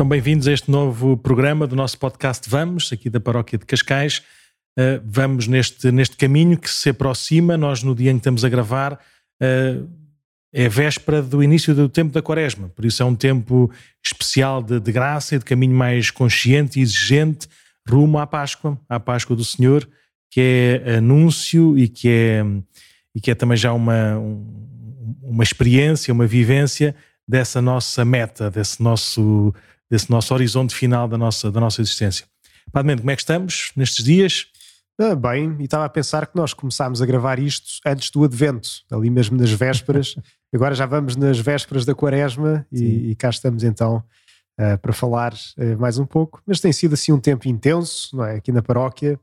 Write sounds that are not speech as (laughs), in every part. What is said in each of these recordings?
Então, bem-vindos a este novo programa do nosso podcast Vamos, aqui da Paróquia de Cascais. Uh, vamos neste, neste caminho que se aproxima. Nós, no dia em que estamos a gravar, uh, é véspera do início do tempo da Quaresma. Por isso, é um tempo especial de, de graça e de caminho mais consciente e exigente rumo à Páscoa, à Páscoa do Senhor, que é anúncio e que é, e que é também já uma, uma experiência, uma vivência dessa nossa meta, desse nosso, desse nosso horizonte final da nossa, da nossa existência. Padre Mendo, como é que estamos nestes dias? Ah, bem, e estava a pensar que nós começámos a gravar isto antes do Advento, ali mesmo nas vésperas. (laughs) Agora já vamos nas vésperas da Quaresma e, e, cá estamos então uh, para falar uh, mais um pouco. Mas tem sido assim um tempo intenso, não é? Aqui na paróquia,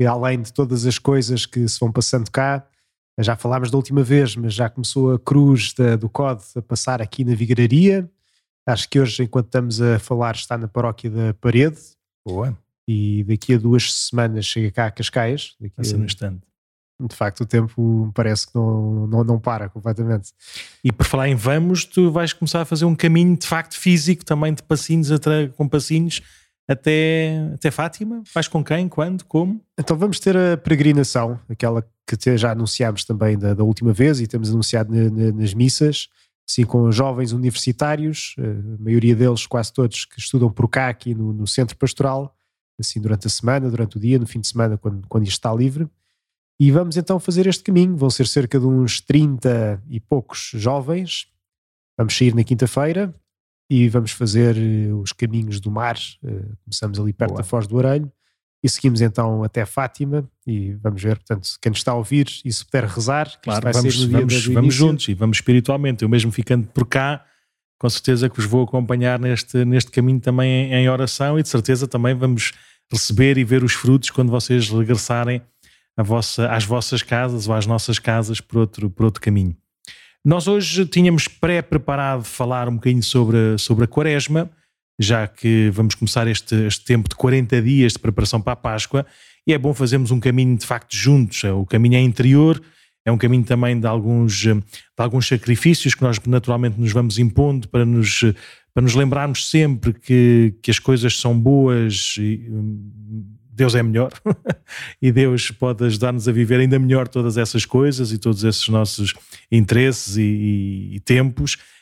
e além de todas as coisas que se vão passando cá, já falámos da última vez, mas já começou a cruz da, do COD a passar aqui na Vigararia. Acho que hoje, enquanto estamos a falar, está na paróquia da Parede. Boa. E daqui a duas semanas chega cá a Cascais. Daqui Passa a... instante. De facto, o tempo parece que não, não, não para completamente. E por falar em vamos, tu vais começar a fazer um caminho de facto físico também de passinhos, com passinhos até, até Fátima? Vais com quem? Quando? Como? Então vamos ter a peregrinação, aquela que já anunciámos também da, da última vez e temos anunciado na, na, nas missas, assim com jovens universitários, eh, a maioria deles, quase todos, que estudam por cá aqui no, no centro pastoral, assim durante a semana, durante o dia, no fim de semana, quando, quando isto está livre. E vamos então fazer este caminho. Vão ser cerca de uns 30 e poucos jovens. Vamos sair na quinta-feira e vamos fazer eh, os caminhos do mar. Eh, começamos ali perto Boa. da Foz do Orelho e seguimos então até Fátima e vamos ver, portanto, quem nos está a ouvir e se puder rezar, claro, vamos, vamos, vamos juntos e vamos espiritualmente. Eu mesmo ficando por cá, com certeza que vos vou acompanhar neste, neste caminho também em, em oração e de certeza também vamos receber e ver os frutos quando vocês regressarem vossa, às vossas casas ou às nossas casas por outro, por outro caminho. Nós hoje tínhamos pré-preparado falar um bocadinho sobre, sobre a Quaresma, já que vamos começar este, este tempo de 40 dias de preparação para a Páscoa, e é bom fazermos um caminho de facto juntos. O caminho é interior, é um caminho também de alguns, de alguns sacrifícios que nós naturalmente nos vamos impondo para nos, para nos lembrarmos sempre que, que as coisas são boas e Deus é melhor (laughs) e Deus pode ajudar-nos a viver ainda melhor todas essas coisas e todos esses nossos interesses e, e, e tempos eh,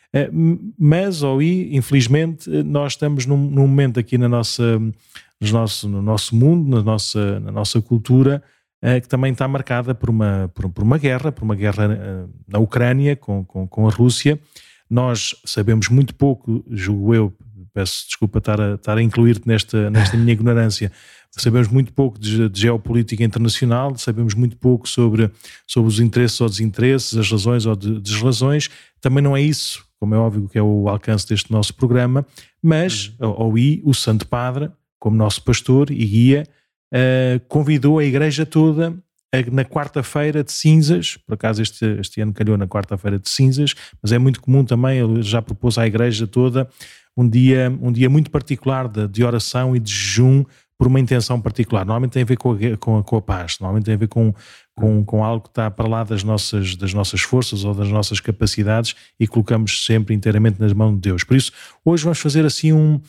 mas, ou e, infelizmente, nós estamos num, num, momento aqui na nossa, no, nosso, no nosso mundo, na nossa, na nossa cultura, eh, que também está marcada por uma, por, por, uma guerra, por uma guerra eh, na Ucrânia com, com, com, a Rússia. Nós sabemos muito pouco, julgo eu, peço desculpa estar a, estar a incluir-te nesta, nesta minha ignorância, (laughs) sabemos muito pouco de, de, geopolítica internacional, sabemos muito pouco sobre, sobre os interesses ou desinteresses, as razões ou de, desrazões. Também não é isso como é óbvio que é o alcance deste nosso programa, mas uhum. ao I, o Santo Padre, como nosso pastor e guia, uh, convidou a igreja toda a, na quarta-feira de cinzas, por acaso este, este ano calhou na quarta-feira de cinzas, mas é muito comum também, ele já propôs à igreja toda um dia, um dia muito particular de, de oração e de jejum por uma intenção particular. Normalmente tem a ver com a, com a, com a paz, normalmente tem a ver com, com, com algo que está para lá das nossas, das nossas forças ou das nossas capacidades e colocamos sempre inteiramente nas mãos de Deus. Por isso, hoje vamos fazer assim um,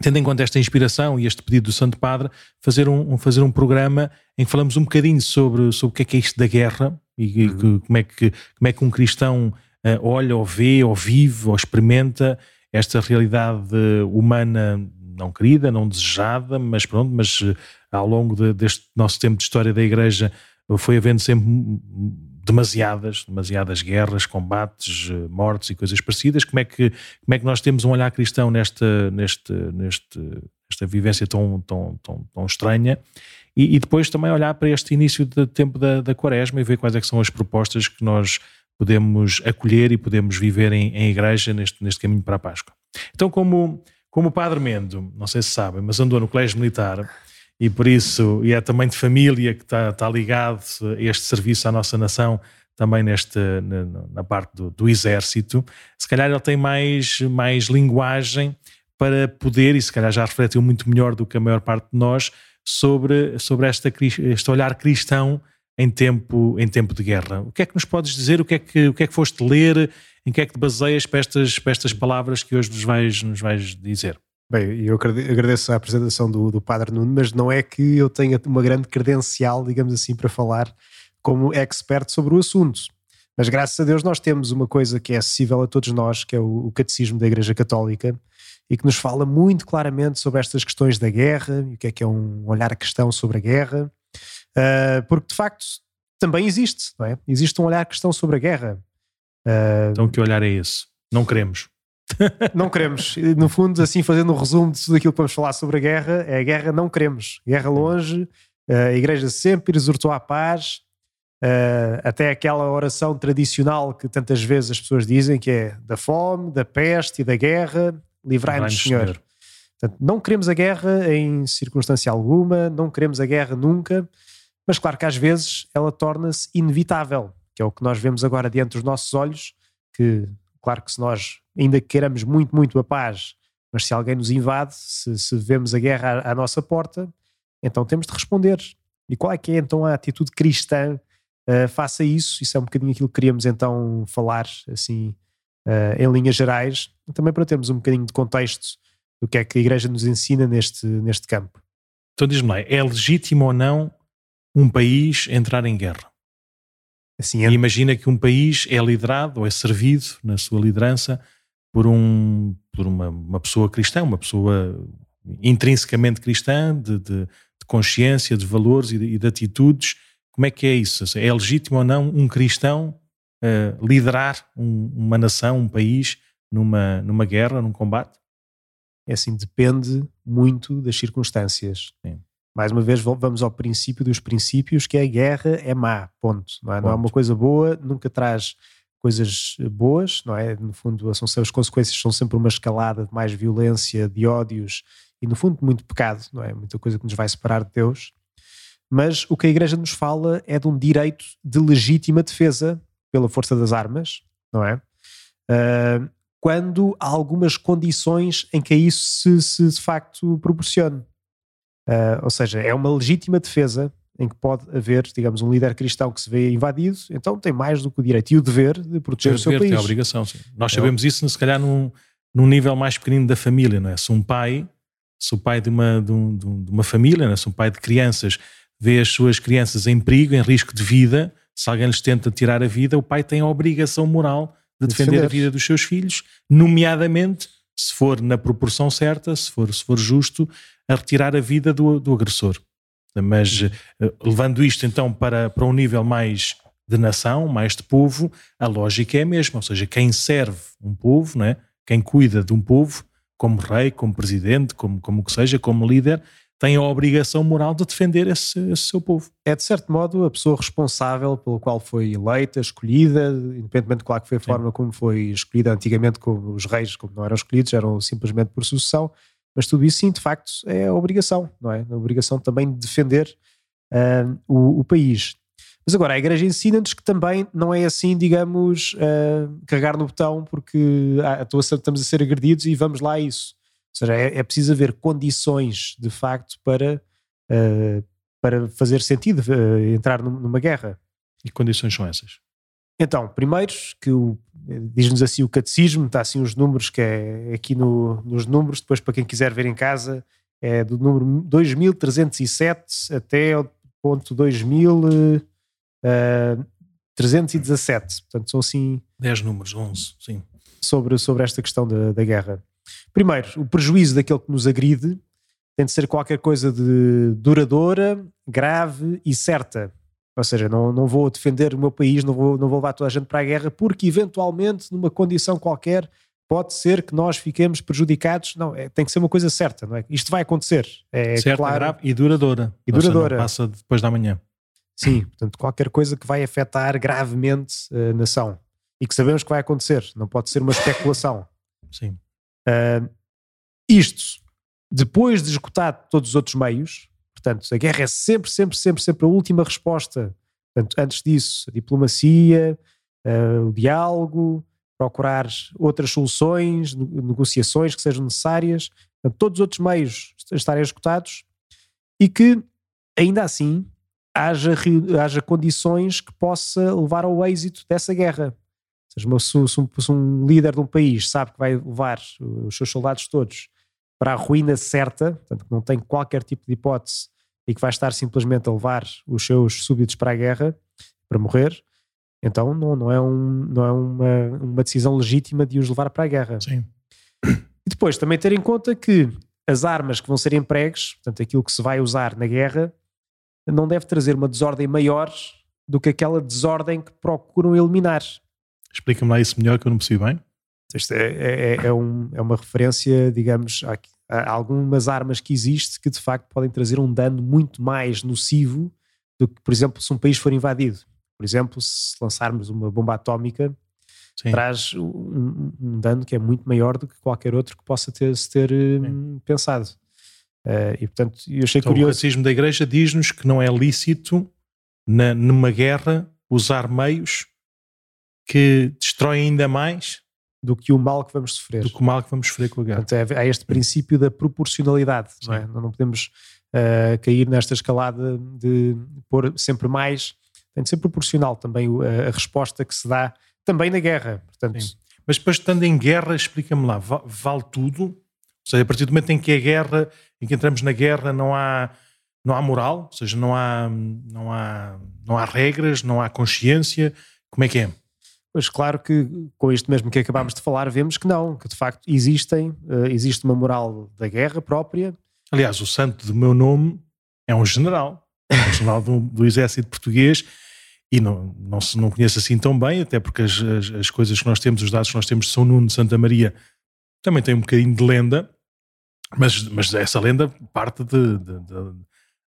tendo em conta esta inspiração e este pedido do Santo Padre, fazer um, fazer um programa em que falamos um bocadinho sobre, sobre o que é que é isto da guerra e, uhum. como, é que, como é que um cristão uh, olha ou vê ou vive ou experimenta esta realidade humana não querida, não desejada, mas pronto, mas eh, ao longo de, deste nosso tempo de história da Igreja foi havendo sempre demasiadas, demasiadas guerras, combates, eh, mortes e coisas parecidas. Como é que, como é que nós temos um olhar cristão nesta, neste, neste, nesta vivência tão, tão, tão, tão estranha? E, e, depois também olhar para este início do tempo da, da quaresma e ver quais é são as propostas que nós podemos acolher e podemos viver em, em igreja neste, neste caminho para a Páscoa. Então, como como o Padre Mendo, não sei se sabem, mas andou no colégio militar e por isso, e é também de família que está, está ligado este serviço à nossa nação, também neste, na, na parte do, do, exército, se calhar ele tem mais, mais linguagem para poder, e se calhar já refletiu muito melhor do que a maior parte de nós, sobre, sobre esta, este olhar cristão em tempo, em tempo de guerra. O que é que nos podes dizer? O que é que, o que, é que foste ler? Em que é que te baseias para estas, para estas palavras que hoje nos vais, nos vais dizer? Bem, eu agradeço a apresentação do, do Padre Nuno, mas não é que eu tenha uma grande credencial, digamos assim, para falar como expert sobre o assunto. Mas graças a Deus nós temos uma coisa que é acessível a todos nós, que é o, o Catecismo da Igreja Católica, e que nos fala muito claramente sobre estas questões da guerra e o que é que é um olhar cristão sobre a guerra, uh, porque de facto também existe, não é? Existe um olhar cristão sobre a guerra. Uh, então que olhar é esse? Não queremos. Não queremos. No fundo, assim, fazendo um resumo de tudo aquilo que vamos falar sobre a guerra, é a guerra não queremos. Guerra longe, a igreja sempre exortou à paz, até aquela oração tradicional que tantas vezes as pessoas dizem, que é da fome, da peste e da guerra, livrai-nos, Senhor. Senhor. Portanto, não queremos a guerra em circunstância alguma, não queremos a guerra nunca, mas claro que às vezes ela torna-se inevitável, que é o que nós vemos agora diante dos nossos olhos, que claro que se nós ainda queiramos muito, muito a paz, mas se alguém nos invade, se, se vemos a guerra à, à, nossa porta, então temos de responder. E qual é que é então a atitude cristã uh, face a isso? Isso é um bocadinho aquilo que queríamos então falar, assim, uh, em linhas gerais, também para termos um bocadinho de contexto do que é que a Igreja nos ensina neste, neste campo. Então diz-me lá, é legítimo ou não um país entrar em guerra? Assim, é... Imagina que um país é liderado ou é servido na sua liderança por, um, por uma, uma pessoa cristã, uma pessoa intrinsecamente cristã, de, de, de consciência, de valores e de, e de, atitudes. Como é que é isso? É legítimo ou não um cristão uh, liderar um, uma nação, um país, numa, numa guerra, num combate? É assim, depende muito das circunstâncias. Sim. Mais uma vez, vamos ao princípio dos princípios, que é a guerra é má, ponto. Não é, ponto. Não é uma coisa boa, nunca traz coisas boas, não é? No fundo, são, as consequências são sempre uma escalada de mais violência, de ódios e, no fundo, muito pecado, não é? Muita coisa que nos vai separar de Deus. Mas o que a Igreja nos fala é de um direito de legítima defesa pela força das armas, não é? Uh, quando há algumas condições em que isso se, se de facto proporcione. Uh, ou seja, é uma legítima defesa em que pode haver, digamos, um líder cristão que se vê invadido, então tem mais do que o direito e o dever de proteger o, o seu dever, país. Tem a obrigação, sim. Nós então, sabemos isso, se calhar, num, num nível mais pequenino da família, não é? Se um pai, se o pai de uma, de, um, de uma família, é? se um pai de crianças vê as suas crianças em perigo, em risco de vida, se alguém lhes tenta tirar a vida, o pai tem a obrigação moral de defender, defender. a vida dos seus filhos, nomeadamente, se for na proporção certa, se for, se for justo, a retirar a vida do, do agressor. Mas eh, levando isto então para, para um nível mais de nação, mais de povo, a lógica é a mesma. Ou seja, quem serve um povo, né? quem cuida de um povo, como rei, como presidente, como, como que seja, como líder, tem a obrigação moral de defender esse, esse, seu povo. É, de certo modo, a pessoa responsável pela qual foi eleita, escolhida, independentemente, claro, que foi a Sim. forma como foi escolhida antigamente, como os reis, como não eram escolhidos, eram simplesmente por sucessão, mas tudo isso, sim, de facto, é a obrigação, não é? A obrigação também de defender uh, o, o, país. Mas agora, a Igreja ensina-nos que também não é assim, digamos, uh, carregar no botão porque ah, estamos a ser agredidos e vamos lá a isso. Ou seja, é, é preciso haver condições de facto para, uh, para fazer sentido uh, entrar numa guerra. E que condições são essas? Então, primeiro, que diz-nos assim o catecismo, está assim os números, que é aqui no, nos números, depois para quem quiser ver em casa, é do número 2307 até o ponto 2317. Uh, Portanto, são assim. 10 números, 11, sim. Sobre, sobre esta questão da, da guerra. Primeiro, o prejuízo daquele que nos agride tem de ser qualquer coisa de duradoura, grave e certa. Ou seja, não, não vou defender o meu país, não vou, não vou levar toda a gente para a guerra, porque eventualmente, numa condição qualquer, pode ser que nós fiquemos prejudicados. Não, é, tem que ser uma coisa certa, não é? Isto vai acontecer. É certo, claro. grave e duradoura. E duradoura. Seja, passa depois da manhã. Sim, portanto, qualquer coisa que vai afetar gravemente a nação e que sabemos que vai acontecer. Não pode ser uma especulação. Sim. Uh, isto, depois de esgotado todos os outros meios, portanto, a guerra é sempre, sempre, sempre, sempre a última resposta. Portanto, antes disso, a diplomacia, uh, o diálogo, procurar outras soluções, negociações que sejam necessárias, portanto, todos os outros meios estarem esgotados e que, ainda assim, haja, haja condições que possa levar ao êxito dessa guerra seja, se, um, se um líder de um país sabe que vai levar os seus soldados todos para a ruína certa, portanto, que não tem qualquer tipo de hipótese e que vai estar simplesmente a levar os seus súbditos para a guerra, para morrer, então não, não é, um, não é uma, uma decisão legítima de os levar para a guerra. Sim. E depois também ter em conta que as armas que vão ser empregues, portanto aquilo que se vai usar na guerra, não deve trazer uma desordem maior do que aquela desordem que procuram eliminar. Explica-me lá isso melhor que eu não percebi bem. Isto é, é, é, um, é uma referência, digamos, a, a, algumas armas que existem que de facto podem trazer um dano muito mais nocivo do que, por exemplo, se um país for invadido. Por exemplo, se lançarmos uma bomba atómica, Sim. traz um, um, dano que é muito maior do que qualquer outro que possa ter, se ter um, pensado. Uh, e portanto, eu achei então, curioso. O racismo da Igreja diz-nos que não é lícito, na, numa guerra, usar meios que destroem ainda mais do que o mal que vamos sofrer. Do que o mal que vamos sofrer com a guerra. Portanto, é, há este princípio da proporcionalidade. Não, é? não, podemos uh, cair nesta escalada de pôr sempre mais. Tem de ser proporcional também a, a resposta que se dá também na guerra. Portanto, Sim. Mas depois, estando em guerra, explica-me lá, vale tudo? Ou seja, a partir do momento em que é guerra, em que entramos na guerra, não há, não há moral, ou seja, não há, não há, não há regras, não há consciência. Como é que é? Pois claro que com isto mesmo que acabámos de falar, vemos que não, que de facto existem, uh, existe uma moral da guerra própria. Aliás, o santo do meu nome é um general, é um general do, do exército português e não, não se não conhece assim tão bem, até porque as, as, as, coisas que nós temos, os dados que nós temos de São Nuno de Santa Maria também tem um bocadinho de lenda, mas, mas essa lenda parte de, de, de,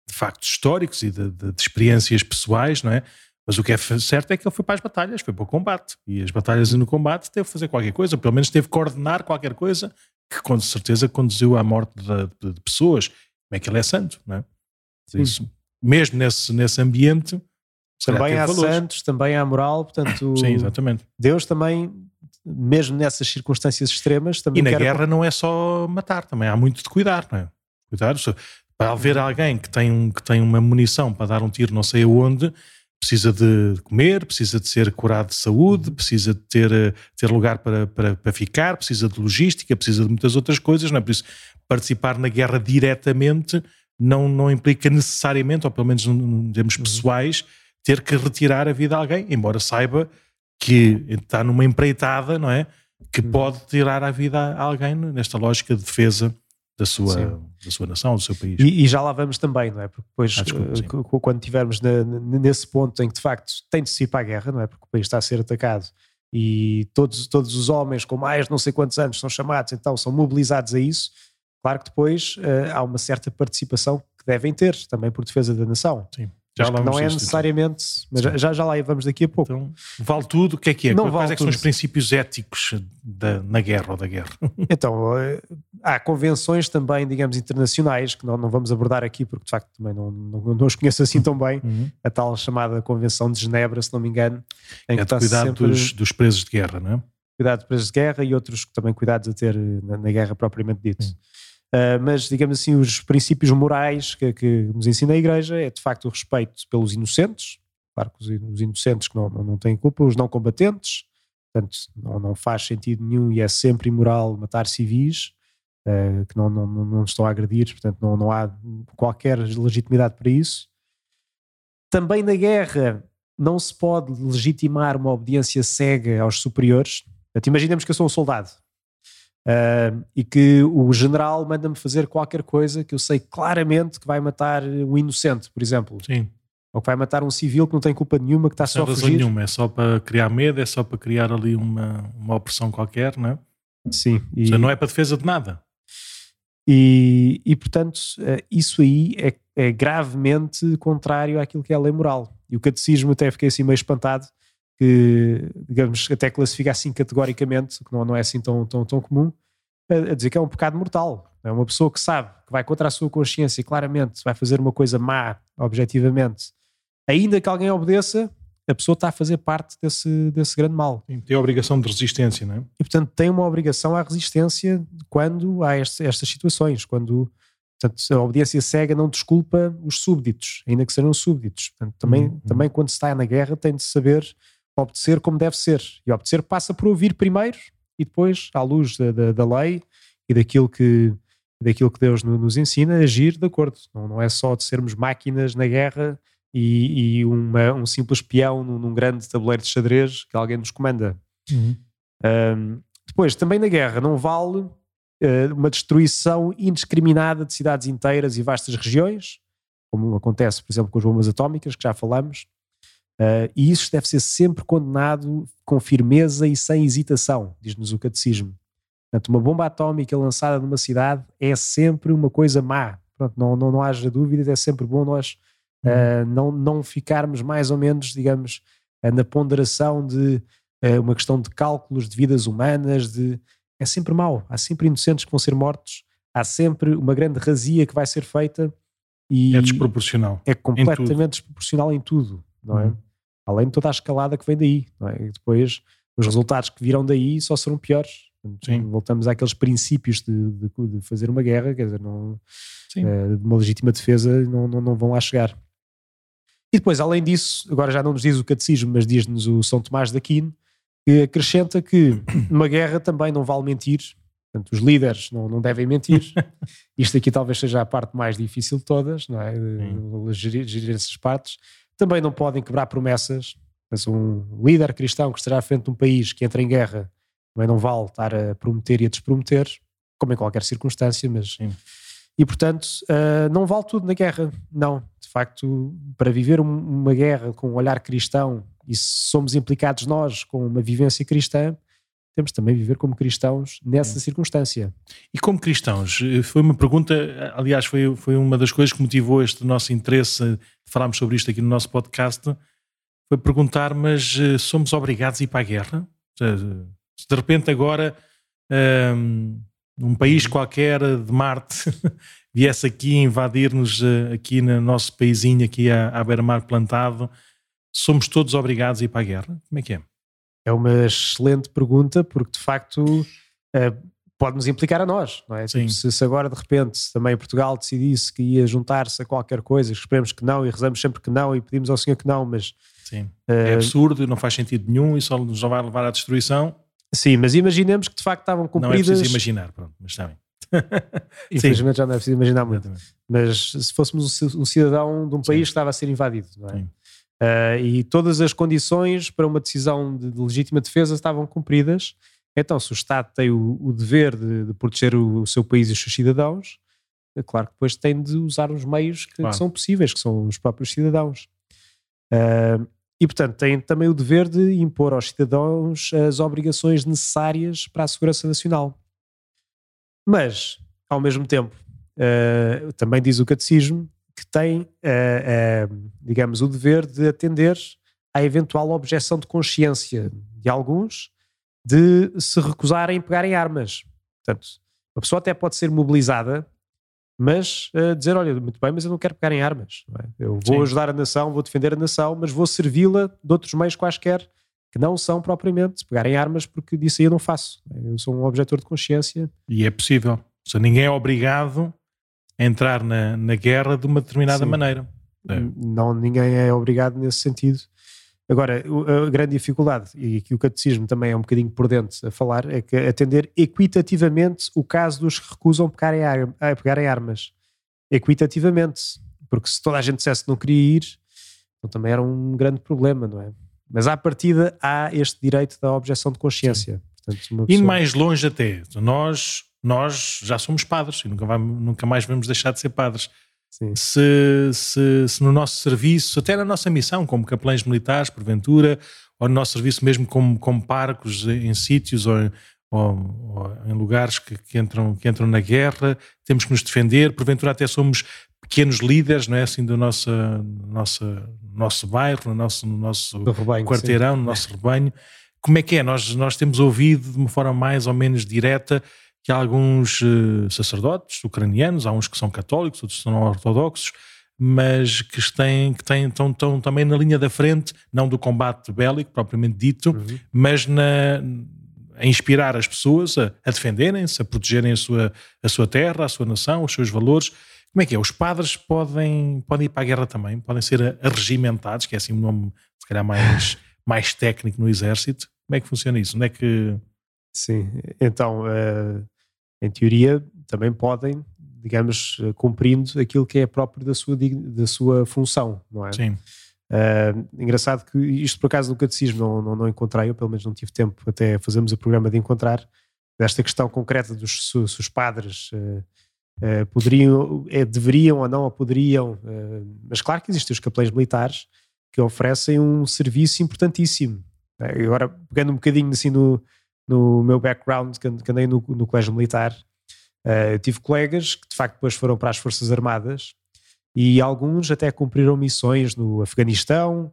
de factos históricos e de, experiências pessoais, não é? Mas o que é certo é que ele foi para as batalhas, foi para o combate. E as batalhas e no combate teve que fazer qualquer coisa, pelo menos teve que coordenar qualquer coisa que com certeza conduziu à morte de, de pessoas. Como é que ele é santo, não é? Isso, mesmo nesse, nesse ambiente. Também há valores. santos, também há moral, portanto. Sim, exatamente. Deus também, mesmo nessas circunstâncias extremas, também. E na guerra não é só matar, também há muito de cuidar, não é? Cuidar. Para haver alguém que tem, que tem uma munição para dar um tiro não sei aonde, precisa de comer, precisa de ser curado de saúde, uhum. precisa de ter, eh, ter lugar para, para, para ficar, precisa de logística, precisa de muitas outras coisas, não é? Por isso, participar na guerra diretamente não, não implica necessariamente, ou pelo menos em termos uhum. pessoais, ter que retirar a vida a alguém, embora saiba que está numa empreitada, não é? Que uhum. pode tirar a vida a alguém nesta lógica de defesa da sua, da sua nação, do seu país. E, e, já lá vamos também, não é? Porque depois, ah, desculpa, quando estivermos nesse ponto em que de facto tem de se ir para a guerra, não é? Porque o país está a ser atacado e todos, todos os homens com mais não sei quantos anos são chamados, então são mobilizados a isso. Claro que depois uh, há uma certa participação que devem ter também por defesa da nação. Sim. Já não é necessariamente, mas já, já lá vamos daqui a pouco. Então, vale tudo, o que é que é? Não Quais vale é são os princípios éticos da, na guerra ou da guerra? (laughs) Então, eh, há convenções também, digamos, internacionais, que não, não vamos abordar aqui, porque de facto também não, não, não os conheço assim tão bem, uhum. a tal chamada Convenção de Genebra, se não me engano. Em é que de cuidado sempre... dos, dos, presos de guerra, não é? Cuidado dos presos de guerra e outros também cuidados a ter na, na guerra propriamente dito. Uhum. Uh, mas, digamos assim, os princípios morais que, que, nos ensina a Igreja é de facto o respeito pelos inocentes, claro que os, inocentes que não, não, não têm culpa, os não combatentes, portanto, não, não faz sentido nenhum e é sempre imoral matar civis uh, que não, não, não estão a agredir, portanto, não, não há qualquer legitimidade para isso. Também na guerra não se pode legitimar uma obediência cega aos superiores. Portanto, imaginemos que eu sou um soldado Uh, e que o general manda-me fazer qualquer coisa que eu sei claramente que vai matar um inocente, por exemplo. Sim. Ou que vai matar um civil que não tem culpa nenhuma, que está Sem só a fugir. nenhuma, é só para criar medo, é só para criar ali uma, uma opressão qualquer, não é? Sim. E... Seja, não é para defesa de nada. E, e portanto, uh, isso aí é, é gravemente contrário àquilo que é a lei moral. E o catecismo até fiquei assim meio espantado, que, digamos, até classifica assim categoricamente, que não, não é assim tão, tão, tão comum, a, a, dizer que é um pecado mortal. É uma pessoa que sabe que vai contra a sua consciência e claramente vai fazer uma coisa má, objetivamente, ainda que alguém obedeça, a pessoa está a fazer parte desse, desse grande mal. tem a obrigação de resistência, não é? E portanto tem uma obrigação à resistência quando há este, estas situações, quando portanto, a obediência cega não desculpa os súbditos, ainda que sejam súbditos. Portanto, também, uhum. também quando se está na guerra tem de saber obedecer como deve ser. E obedecer passa por ouvir primeiro e depois, à luz da, da, da lei e daquilo que, daquilo que Deus nos ensina, agir de acordo. Não, não é só de sermos máquinas na guerra e, e uma, um simples peão num, num, grande tabuleiro de xadrez que alguém nos comanda. Uhum. Um, depois, também na guerra, não vale uh, uma destruição indiscriminada de cidades inteiras e vastas regiões, como acontece, por exemplo, com as bombas atómicas, que já falamos. Uh, e isso deve ser sempre condenado com firmeza e sem hesitação, diz-nos o catecismo. Portanto, uma bomba atómica lançada numa cidade é sempre uma coisa má. Pronto, não, não, não haja dúvidas, é sempre bom nós uh, não, não ficarmos mais ou menos, digamos, uh, na ponderação de uh, uma questão de cálculos de vidas humanas, de é sempre mau, há sempre inocentes que vão ser mortos, há sempre uma grande razia que vai ser feita e é desproporcional. É completamente desproporcional em tudo, não é? Uhum. Além de toda a escalada que vem daí, é? E depois os resultados que virão daí só serão piores. Sim. Voltamos àqueles princípios de, de, de, fazer uma guerra, quer dizer, não, é, de uma legítima defesa, não, não, não vão lá chegar. E depois, além disso, agora já não nos diz o catecismo, mas diz-nos o São Tomás de Aquino, que acrescenta que (coughs) numa guerra também não vale mentir, portanto, os líderes não, não devem mentir. (laughs) Isto aqui talvez seja a parte mais difícil de todas, não é? Gerir, gerir essas partes. Também não podem quebrar promessas. Mas um líder cristão que estará à frente de um país que entra em guerra também não vale estar a prometer e a desprometer, como em qualquer circunstância, mas. Sim. E portanto, uh, não vale tudo na guerra. Não. De facto, para viver um, uma guerra com um olhar cristão e se somos implicados nós com uma vivência cristã, temos também viver como cristãos nessa circunstância. E como cristãos, eh, foi uma pergunta, aliás, foi, foi uma das coisas que motivou este nosso interesse de falarmos sobre isto aqui no nosso podcast, foi perguntar, mas eh, somos obrigados a ir para a guerra? Se de repente agora um, um país qualquer de Marte (laughs) viesse aqui invadir-nos aqui no nosso paísinho, aqui à, à beira-mar plantado, somos todos obrigados a ir para a guerra? Como é que é? É uma excelente pergunta, porque de facto uh, pode-nos implicar a nós, não é? Tipo, se, se, agora de repente também Portugal decidisse que ia juntar-se a qualquer coisa, esperemos que não e rezamos sempre que não e pedimos ao Senhor que não, mas. Sim. Uh, é absurdo, não faz sentido nenhum e só nos vai levar à destruição. Sim, mas imaginemos que de facto estavam cumpridas. Não é preciso imaginar, pronto, mas sabem. (laughs) Infelizmente já não é preciso imaginar muito. Mas se fôssemos um cidadão de um país Sim. que estava a ser invadido, não é? Uh, e todas as condições para uma decisão de, de, legítima defesa estavam cumpridas. Então, se o Estado tem o, o dever de, de proteger o, o, seu país e os seus cidadãos, é claro que depois tem de usar os meios que, claro. que são possíveis, que são os próprios cidadãos. Uh, e, portanto, tem também o dever de impor aos cidadãos as obrigações necessárias para a segurança nacional. Mas, ao mesmo tempo, uh, também diz o catecismo que tem, uh, uh, digamos, o dever de atender à eventual objeção de consciência de alguns de se recusarem a pegarem armas. Portanto, a pessoa até pode ser mobilizada mas uh, dizer, olha, muito bem, mas eu não quero pegar em armas. É? Eu vou Sim. ajudar a nação, vou defender a nação, mas vou servi-la de outros meios quaisquer que não são propriamente pegar em armas, porque disso aí eu não faço. Eu sou um objetor de consciência. E é possível. Se ninguém é obrigado entrar na, na guerra de uma determinada Sim. maneira. É. Não, ninguém é obrigado nesse sentido. Agora, a grande dificuldade, e aqui o catecismo também é um bocadinho por dentro a falar, é que atender equitativamente o caso dos que recusam pegar em, ar, a pegar em armas. Equitativamente. Porque se toda a gente dissesse que não queria ir, então também era um grande problema, não é? Mas à partida há este direito da objeção de consciência. Portanto, pessoa... Indo mais longe até, nós, nós já somos padres e nunca, vamos, nunca mais vamos deixar de ser padres. Se, se, se, no nosso serviço, até na nossa missão, como capelães militares, porventura, ou no nosso serviço mesmo como, como parcos em sítios ou, ou, ou em lugares que, que, entram, que entram na guerra, temos que nos defender, porventura até somos pequenos líderes, não é assim, do nosso, nossa, nosso bairro, no nosso, no nosso rebanho, quarteirão, sim. no nosso rebanho. Como é que é? Nós, nós temos ouvido de uma forma mais ou menos direta que há alguns uh, sacerdotes ucranianos, há uns que são católicos, outros são ortodoxos, mas que, têm, que têm, estão, estão também na linha da frente, não do combate bélico propriamente dito, uhum. mas na, a inspirar as pessoas a, a defenderem-se, a protegerem a sua, a sua terra, a sua nação, os seus valores. Como é que é? Os padres podem, podem ir para a guerra também, podem ser arregimentados, que é assim um nome, se calhar, mais, (laughs) mais técnico no exército. Como é que funciona isso? Onde é que. Sim, então, uh, em teoria, também podem, digamos, cumprindo aquilo que é próprio da sua, da sua função, não é? Sim. Uh, engraçado que isto por acaso no catecismo não, não, não encontrei, eu pelo menos não tive tempo até fazermos o programa de encontrar desta questão concreta dos se, se os padres uh, uh, poderiam, é, deveriam ou não ou poderiam, mas claro que existem os capelães militares que oferecem um serviço importantíssimo. Agora, pegando um bocadinho assim no, no meu background, que andei no, no colégio militar, tive colegas que de facto depois foram para as Forças Armadas e alguns até cumpriram missões no Afeganistão,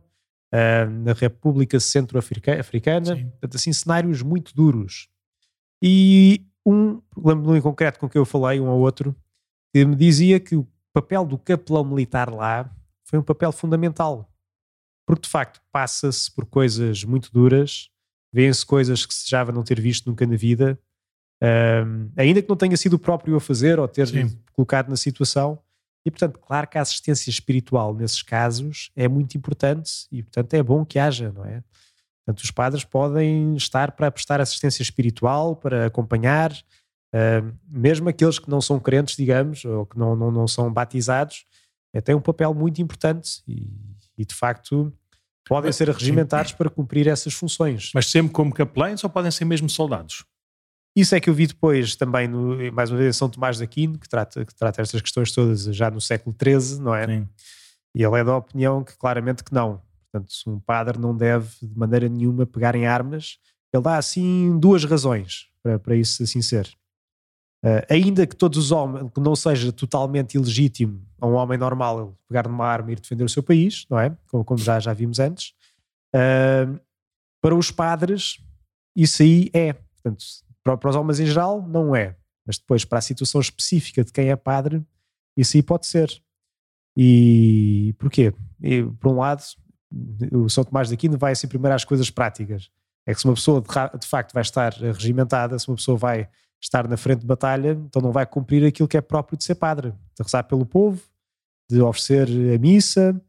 uh, na República Centro-Africana, portanto, assim, cenários muito duros. E um, lembro-me em concreto com quem eu falei, um ou outro, que me dizia que o papel do capelão militar lá foi um papel fundamental, porque de facto passa-se por coisas muito duras, vêem-se coisas que se desejava não ter visto nunca na vida, uh, ainda que não tenha sido o próprio a fazer ou ter Sim. colocado na situação, e, portanto, claro que a assistência espiritual nesses casos é muito importante e, portanto, é bom que haja, não é? Portanto, os padres podem estar para prestar assistência espiritual, para acompanhar, uh, mesmo aqueles que não são crentes, digamos, ou que não, não, não são batizados, é, têm um papel muito importante e, e de facto podem ser regimentados para cumprir essas funções. Mas sempre como capelães ou podem ser mesmo soldados? Isso é que eu vi depois também, no, mais uma vez, em São Tomás de Aquino, que trata, que trata estas questões todas já no século XIII, não é? Sim. E ele é da opinião que claramente que não. Portanto, um padre não deve de maneira nenhuma pegar em armas. Ele dá assim duas razões para, para isso assim ser. Uh, ainda que todos os homens, que não seja totalmente ilegítimo a um homem normal pegar numa arma e ir defender o seu país, não é? Como, como já, já vimos antes. Uh, para os padres, isso aí é. Portanto, para, para os homens em geral, não é. Mas depois, para a situação específica de quem é padre, isso aí pode ser. E porquê? E, por um lado, o São Tomás de Aquino vai assim primeiro às coisas práticas. É que se uma pessoa de, de facto vai estar regimentada, se uma pessoa vai estar na frente de batalha, então não vai cumprir aquilo que é próprio de ser padre, de rezar pelo povo, de oferecer a missa,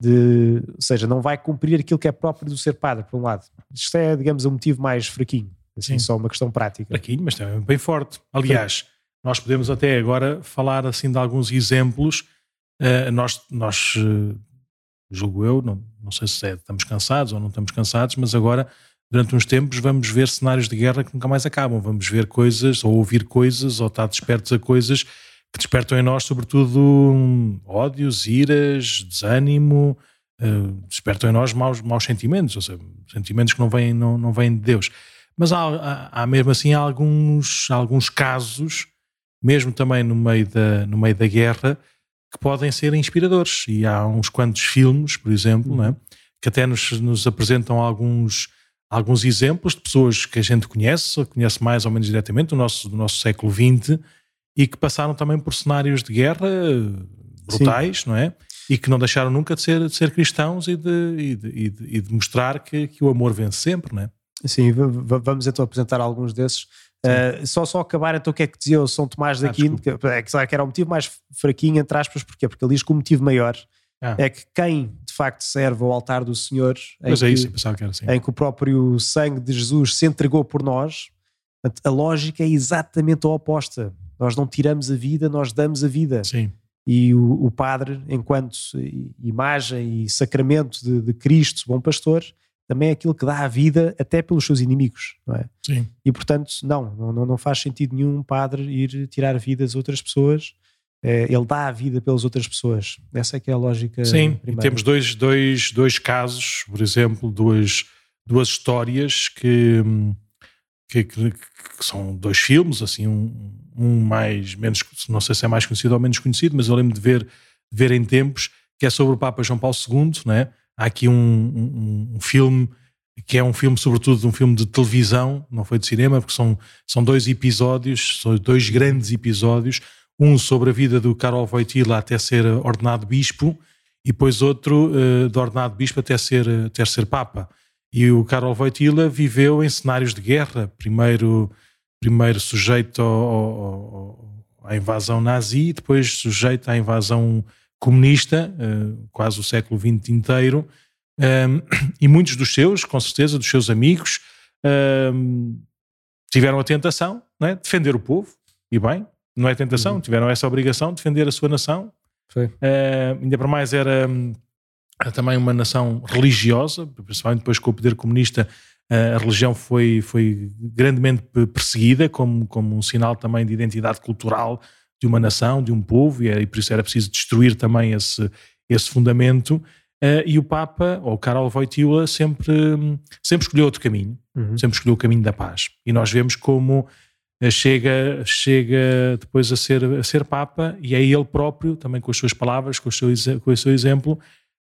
de, ou seja, não vai cumprir aquilo que é próprio do ser padre, por um lado. Isto é, digamos, o um motivo mais fraquinho. Assim, Sim. só uma questão prática. Fraquinho, mas também bem forte. Aliás, Sim. nós podemos até agora falar assim de alguns exemplos. Uh, nós, nós uh, julgo eu, não, não sei se é, estamos cansados ou não estamos cansados, mas agora, durante uns tempos, vamos ver cenários de guerra que nunca mais acabam. Vamos ver coisas, ou ouvir coisas, ou estar despertos a coisas que despertam em nós, sobretudo, ódios, iras, desânimo, uh, despertam em nós maus, maus sentimentos, ou seja, sentimentos que não vêm, não, não vêm de Deus. Mas há, há, há, mesmo assim alguns, alguns casos, mesmo também no meio, da, no meio da guerra, que podem ser inspiradores. E há uns quantos filmes, por exemplo, uhum. né, que até nos, nos apresentam alguns, alguns exemplos de pessoas que a gente conhece, conhece mais ou menos diretamente, do nosso, do nosso século XX, e que passaram também por cenários de guerra brutais, Sim. não é? E que não deixaram nunca de ser, de ser cristãos e de, e de, e de, e de mostrar que, que o amor vence sempre, não é? Sim, vamos então apresentar alguns desses. Uh, só, só acabar então o que é que dizia o São Tomás ah, daqui, que, é, que era o motivo mais fraquinho, entre aspas, porquê? Porque ele diz que o motivo maior ah. é que quem de facto serve ao altar do Senhor, em, é que, isso, que, assim. em que o próprio sangue de Jesus se entregou por nós, a lógica é exatamente a oposta. Nós não tiramos a vida, nós damos a vida. Sim. E o, o Padre, enquanto imagem e sacramento de, de Cristo, bom pastor, também é aquilo que dá a vida até pelos seus inimigos, não é? Sim. E portanto, não, não, não faz sentido nenhum um padre ir tirar vidas a outras pessoas. É, ele dá a vida pelas outras pessoas. Essa é que é a lógica. Sim, primeira. temos dois, dois, dois casos, por exemplo, duas, duas histórias que, que, que, que são dois filmes, assim, um, um, mais, menos, não sei se é mais conhecido ou menos conhecido, mas eu lembro de ver, de ver em tempos, que é sobre o Papa João Paulo II, não é? há aqui um, um, um, filme que é um filme, sobretudo, um filme de televisão, não foi de cinema, porque são, são dois episódios, são dois grandes episódios, um sobre a vida do Karol Wojtyla até ser ordenado bispo, e depois outro uh, de ordenado bispo até ser, até ser papa. E o Karol Wojtyla viveu em cenários de guerra, primeiro, primeiro sujeito ao, ao, à invasão nazi, depois sujeito à invasão comunista, uh, quase o século XX inteiro, ehm, (clears throat) e muitos dos seus, com certeza, dos seus amigos, ehm, tiveram a tentação é, de defender o povo, e bem, não é tentação, uhum. tiveram essa obrigação de defender a sua nação. Uh, ainda para mais era, era, também uma nação religiosa, principalmente depois com o poder comunista, uh, a religião foi, foi grandemente perseguida como, como um sinal também de identidade cultural de uma nação, de um povo, e, era, e por isso era preciso destruir também esse, esse fundamento. Uh, e o Papa, ou Karol Wojtyła, sempre, sempre escolheu outro caminho, uhum. sempre escolheu o caminho da paz. E nós vemos como chega, chega depois a ser, a ser Papa, e é ele próprio, também com as suas palavras, com o seu, com o seu exemplo,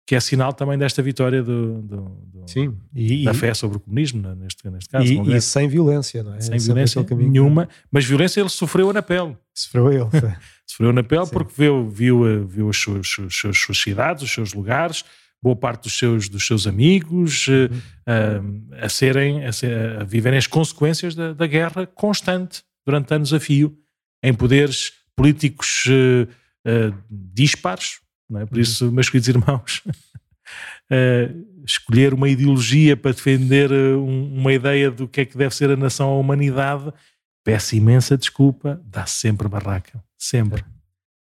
que é sinal também desta vitória do, do, do Sim. E, da fé sobre o comunismo, né, neste, neste caso. E, e sem violência, não é? Sem violência nenhuma, mas violência ele sofreu na pele. Sofreu ele. (laughs) sofreu na pele Sim. porque viu, viu, viu as suas, as suas cidades, os seus lugares, boa parte dos seus, dos seus amigos uhum. uh, a, serem, a, ser, a, viverem as consequências da, da, guerra constante durante anos a fio, em poderes políticos uh, uh, dispares. É? Por uhum. isso, meus queridos irmãos, (laughs) escolher uma ideologia para defender um, uma ideia do que é que deve ser a nação, a humanidade, peço imensa desculpa, dá sempre barraca. Sempre.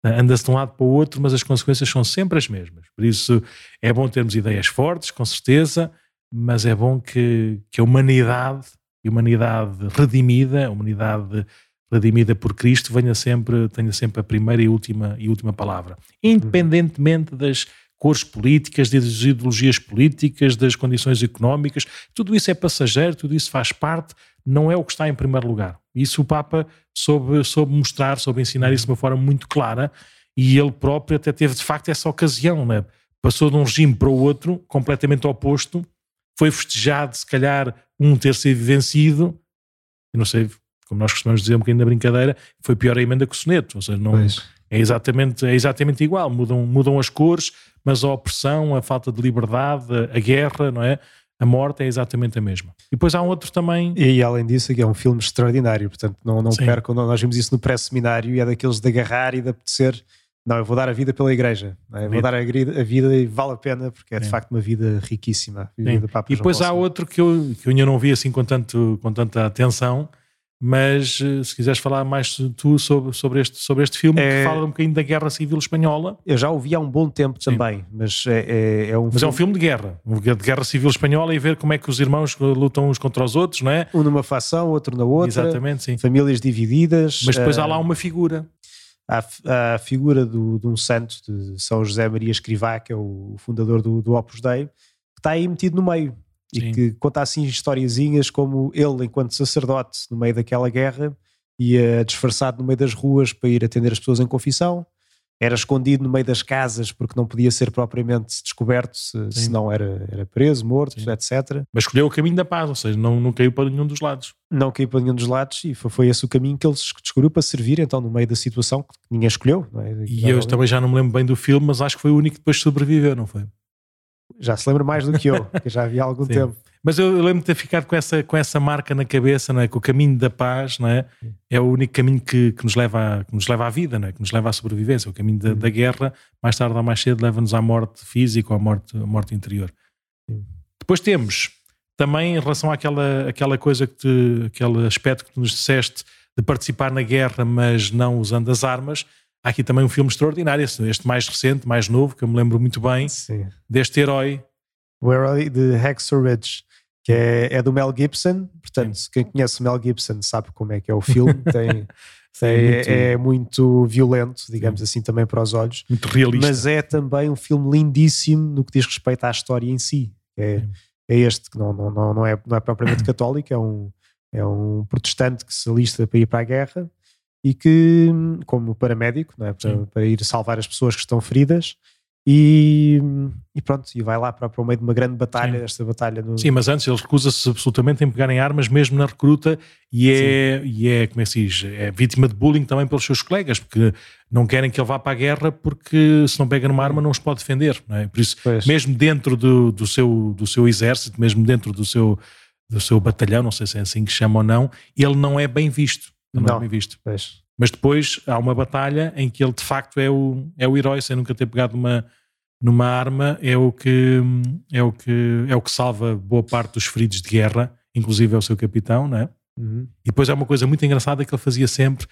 Anda-se de um lado para o outro, mas as consequências são sempre as mesmas. Por isso é bom termos ideias fortes, com certeza, mas é bom que, que a humanidade, a humanidade redimida, a humanidade redimida por Cristo, venha sempre, tenha sempre a primeira e última, e última palavra. Independentemente das cores políticas, das ideologias políticas, das condições económicas, tudo isso é passageiro, tudo isso faz parte, não é o que está em primeiro lugar. Isso o Papa soube, soube mostrar, soube ensinar isso de uma forma muito clara e ele próprio até teve de facto essa ocasião, né? passou de um regime para o outro, completamente oposto, foi festejado, se calhar, um ter sido vencido, eu não sei, como nós costumamos dizer um bocadinho na brincadeira, foi pior a emenda que o soneto, ou seja, não, é, exatamente, é exatamente igual, mudam, mudam as cores, mas a opressão, a falta de liberdade, a guerra, não é? A morte é exatamente a mesma. E depois há um outro também. E além disso, é um filme extraordinário, portanto, não, não percam, nós vimos isso no pré-seminário e é daqueles de agarrar e de apetecer. Não, eu vou dar a vida pela igreja, é? vou dar a, vida e vale a pena porque é de é. facto uma vida riquíssima. Vida e depois há outro que eu, que eu ainda não vi assim com, tanto, com tanta atenção, mas eh, se quiseres falar mais tu sobre, sobre, este, sobre este filme, é... que fala um bocadinho da Guerra Civil Espanhola. Eu já ouvi há um bom tempo Sim. também, mas é, é, é um Mas filme... é um filme de guerra, de Guerra Civil Espanhola e ver como é que os irmãos lutam uns contra os outros, não é? Um numa facção, outro na outra. Exatamente, sim. Famílias divididas. Mas depois uh... há lá uma figura. Há a figura do, de um santo, de São José Maria Escrivá, que é o fundador do, do Opus Dei, que está aí metido no meio e Sim. que conta assim historiazinhas como ele, enquanto sacerdote, no meio daquela guerra, ia disfarçado no meio das ruas para ir atender as pessoas em confissão, era escondido no meio das casas porque não podia ser propriamente descoberto, se, senão era, era preso, morto, Sim. etc. Mas escolheu o caminho da paz, ou seja, não, não caiu para nenhum dos lados. Não caiu para nenhum dos lados e foi, foi esse o caminho que ele descobriu para servir então no meio da situação que ninguém escolheu. É? E eu também já não me lembro bem do filme, mas acho que foi o único que depois sobreviveu, não foi? Já se lembra mais do que eu, que já havia algum (laughs) Sim. tempo. Mas eu lembro de ter ficado com essa, com essa marca na cabeça, não é? que o caminho da paz não é? é o único caminho que, que, nos leva a, que nos leva à vida, não é? que nos leva à sobrevivência. O caminho da, da guerra, mais tarde ou mais cedo, leva-nos à morte física ou à morte, à morte interior. Depois temos também em relação àquela, àquela coisa, que te, aquele aspecto que tu nos disseste de participar na guerra, mas não usando as armas. Há aqui também um filme extraordinário, este mais recente, mais novo, que eu me lembro muito bem, Sim. deste herói. O herói de Hacksaw Ridge que é, é do Mel Gibson. Portanto, Sim. quem conhece o Mel Gibson sabe como é que é o filme. (laughs) Tem, tem muito... É muito violento, digamos assim, também para os olhos. Muito realista. Mas é também um filme lindíssimo no que diz respeito à história em si. É, é este, que não, não, não, não, é, não é propriamente (coughs) católico, é um, é um protestante que se alista para ir para a guerra e que, como paramédico, não é? para, para ir salvar as pessoas que estão feridas, e, e, pronto, e vai lá para, para o meio de uma grande batalha, Sim. esta batalha. No... Sim, mas antes ele recusa-se absolutamente em pegarem armas, mesmo na recruta, e é, e é, como é que se diz, é vítima de bullying também pelos seus colegas, porque não querem que ele vá para a guerra, porque se não pega numa arma não os pode defender. É? Por isso, pois. mesmo dentro do, do, seu, do seu exército, mesmo dentro do seu, do seu batalhão, não sei se é assim que chama ou não, ele não é bem visto. Não, não é bem visto. Pois. Mas depois há uma batalha em que ele de facto é o, é o herói, sem nunca ter pegado uma, numa arma, é o, que, é, o que, é o que salva boa parte dos feridos de guerra, inclusive é o seu capitão, não é? Uhum. E depois há uma coisa muito engraçada que ele fazia sempre,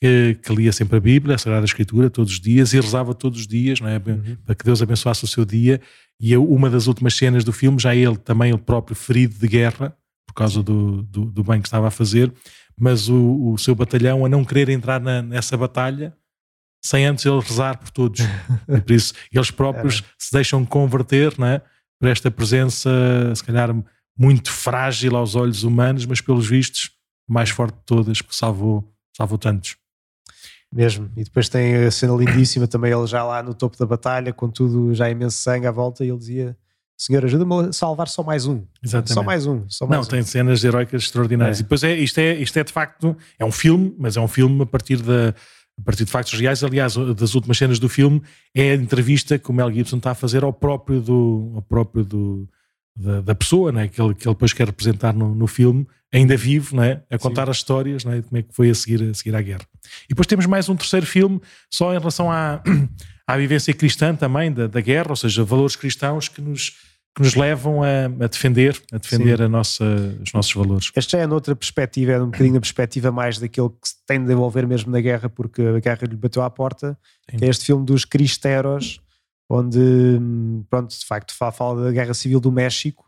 que, que, lia sempre a Bíblia, a Sagrada Escritura, todos os dias e rezava todos os dias, não é? Uhum. Para que Deus abençoasse o seu dia. E uma das últimas cenas do filme, já ele também, ele próprio, ferido de guerra, por causa do, do, do bem que estava a fazer, mas o, o seu batalhão a não querer entrar na, nessa batalha sem antes ele rezar por todos. e por isso, (laughs) eles próprios é. se deixam converter, não é? Por esta presença, se calhar, muito frágil aos olhos humanos, mas pelos vistos, mais forte de todas, que salvou, salvou tantos. Mesmo. E depois tem a cena lindíssima também, ele já lá no topo da batalha, com tudo já imenso sangue à volta, e ele dizia: Senhor, ajuda-me a salvar só mais um. Exatamente. Só mais um. Só mais Não, um. tem cenas heroicas extraordinárias. É. E depois é, isto, é, isto é de facto, é um filme, mas é um filme a partir da. A partir de factos reais, aliás, das últimas cenas do filme é a entrevista que o Mel Gibson está a fazer ao próprio do, ao próprio do, da, da pessoa, né? que, ele, que ele depois quer representar no, no filme, ainda vivo, né? a contar Sim. as histórias né? de como é que foi a seguir, a seguir à guerra. E depois temos mais um terceiro filme, só em relação à, (clears throat) à vivência cristã também da, da guerra, ou seja, valores cristãos que nos, que nos levam a, a defender, a defender a nossa, os nossos valores. Este já é noutra perspectiva, é um bocadinho a perspectiva mais daquilo que se tem de desenvolver mesmo na guerra, porque a guerra lhe bateu à porta, é este filme dos Cristeros, onde, pronto, de facto fala da Guerra Civil do México,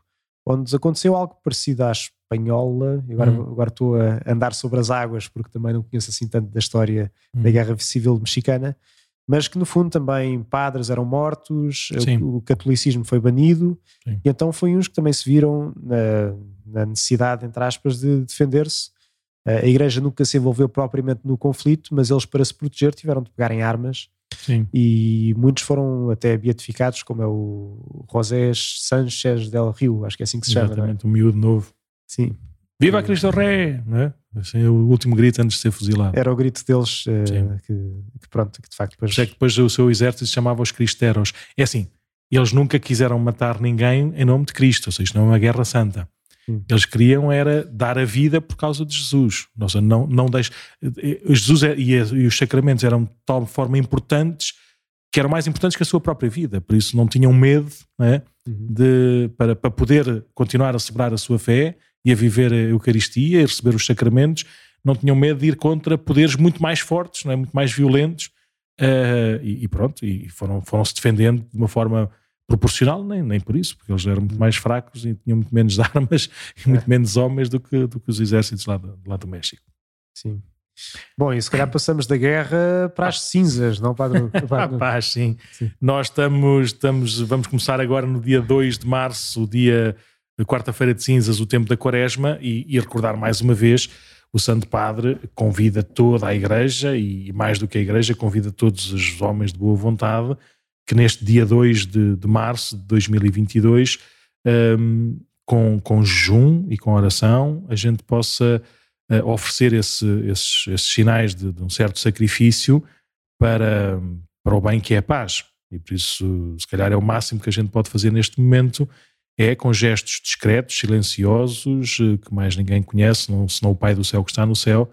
onde aconteceu algo parecido à espanhola, agora, hum. agora estou a andar sobre as águas porque também não conheço assim tanto da história hum. da Guerra Civil Mexicana, mas que no fundo também padres eram mortos, o, o, catolicismo foi banido, Sim. e então foi uns que também se viram na, na necessidade, entre aspas, de defender-se. A igreja nunca se envolveu propriamente no conflito, mas eles para se proteger tiveram de pegar em armas Sim. E muitos foram até beatificados, como é o José Sánchez del Rio, acho que é assim que se chama. É? Exatamente, um miúdo novo. Sim. Viva Cristo Rei! Não é? É o último grito antes de ser fuzilado. Era o grito deles uh, que, que, pronto, que de facto depois... É que depois o seu exército se chamava os Cristeros. É assim, eles nunca quiseram matar ninguém em nome de Cristo, ou seja, isto não é uma guerra santa. Hum. Eles queriam era dar a vida por causa de Jesus. Nossa, não, não deixe... Eh, Jesus é, e, os sacramentos eram de tal forma importantes que eram mais importantes que a sua própria vida. Por isso não tinham medo é? uhum. de, para, para poder continuar a celebrar a sua fé e a viver a Eucaristia e receber os sacramentos. Não tinham medo de ir contra poderes muito mais fortes, não é? muito mais violentos. Uh, e, e, pronto, e foram, foram se defendendo de uma forma proporcional, nem, nem por isso, porque eles eram muito mais fracos e tinham muito menos (laughs) armas e muito é. menos homens do que, do que os exércitos lá do, lá do México. Sim. Bom, e se calhar passamos da guerra para as cinzas, não para, (laughs) para... a paz, sim. sim. Nós estamos, estamos, vamos começar agora no dia 2 de março, o dia quarta-feira de cinzas, o tempo da quaresma, e, e, recordar mais uma vez, o Santo Padre convida toda a igreja, e mais do que a igreja, convida todos os homens de boa vontade que neste dia 2 de, de março de 2022, um, com, com jejum e com oração, a gente possa uh, oferecer esse, esses, esses, sinais de, de, um certo sacrifício para, para o bem que é a paz. E por isso, se calhar, é o máximo que a gente pode fazer neste momento, é com gestos discretos, silenciosos, eh, que mais ninguém conhece, não, senão o Pai do céu que está no céu,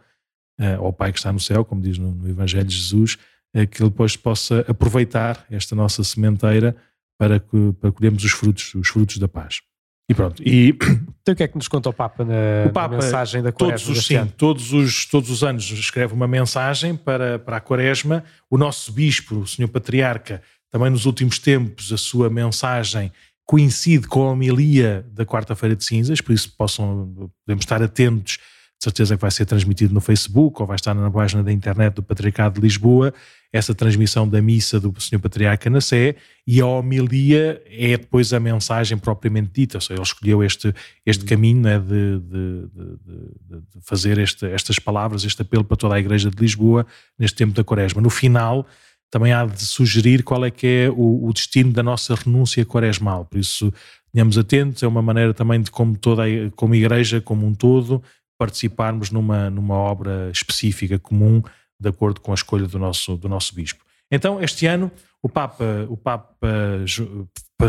uh, ou o Pai que está no céu, como diz no, no Evangelho de Jesus, é que ele depois possa aproveitar esta nossa sementeira para, que, para colhermos os frutos, os frutos da paz. E pronto. E (coughs) então, o que é que nos conta o Papa na, o Papa, na mensagem da Quaresma? Todos os, sim, todos os, todos os anos escreve uma mensagem para, para a Quaresma. O nosso bispo, o Senhor Patriarca, também nos últimos tempos, a sua mensagem coincide com a homilia da quarta-feira de cinzas, por isso possam, podemos estar atentos de certeza que vai ser transmitido no Facebook ou vai estar na página da internet do Patriarcado de Lisboa, essa transmissão da missa do Senhor Patriarca na Sé e a homilia é depois a mensagem propriamente dita, ou seja, ele escolheu este, este caminho né, de, de, de, de, fazer este, estas palavras, este apelo para toda a Igreja de Lisboa neste tempo da Quaresma. No final, também há de sugerir qual é que é o, o destino da nossa renúncia quaresmal, por isso tenhamos atentos, é uma maneira também de como toda como igreja como um todo participarmos numa, numa obra específica comum de acordo com a escolha do nosso, do nosso bispo. Então, este ano, o Papa, o Papa